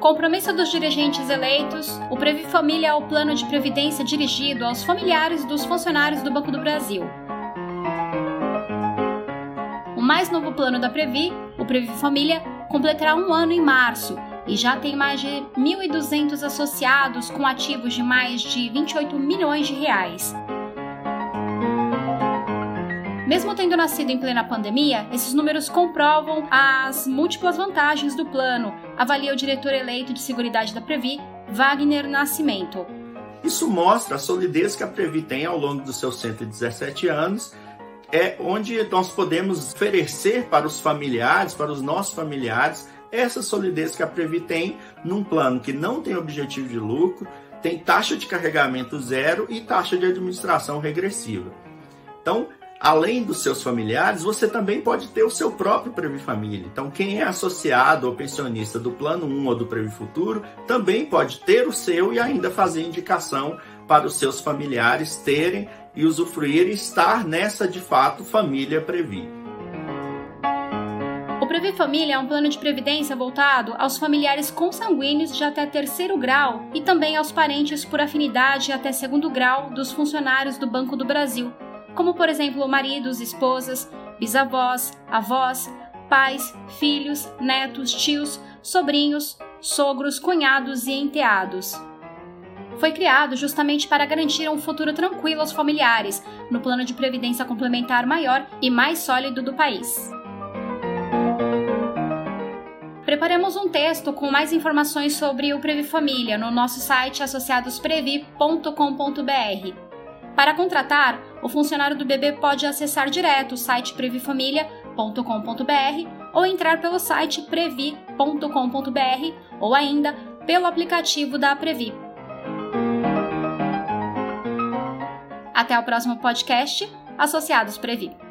Compromisso dos dirigentes eleitos, o Previ Família é o plano de previdência dirigido aos familiares dos funcionários do Banco do Brasil. O mais novo plano da Previ, o Previ Família, completará um ano em março e já tem mais de 1.200 associados com ativos de mais de 28 milhões de reais. Mesmo tendo nascido em plena pandemia, esses números comprovam as múltiplas vantagens do plano, avalia o diretor eleito de Seguridade da Previ, Wagner Nascimento. Isso mostra a solidez que a Previ tem ao longo dos seus 117 anos, é onde nós podemos oferecer para os familiares, para os nossos familiares, essa solidez que a Previ tem num plano que não tem objetivo de lucro, tem taxa de carregamento zero e taxa de administração regressiva. Então, além dos seus familiares, você também pode ter o seu próprio Previ Família. Então, quem é associado ou pensionista do Plano 1 ou do Previ Futuro também pode ter o seu e ainda fazer indicação para os seus familiares terem e usufruir e estar nessa de fato família Previ. O Previ Família é um plano de previdência voltado aos familiares consanguíneos de até terceiro grau e também aos parentes por afinidade até segundo grau dos funcionários do Banco do Brasil, como por exemplo maridos, esposas, bisavós, avós, pais, filhos, netos, tios, sobrinhos, sogros, cunhados e enteados. Foi criado justamente para garantir um futuro tranquilo aos familiares, no plano de previdência complementar maior e mais sólido do país. Preparamos um texto com mais informações sobre o Previ Família no nosso site associadosprevi.com.br. Para contratar, o funcionário do bebê pode acessar direto o site previfamilia.com.br ou entrar pelo site previ.com.br ou ainda pelo aplicativo da Previ. Até o próximo podcast Associados Previ.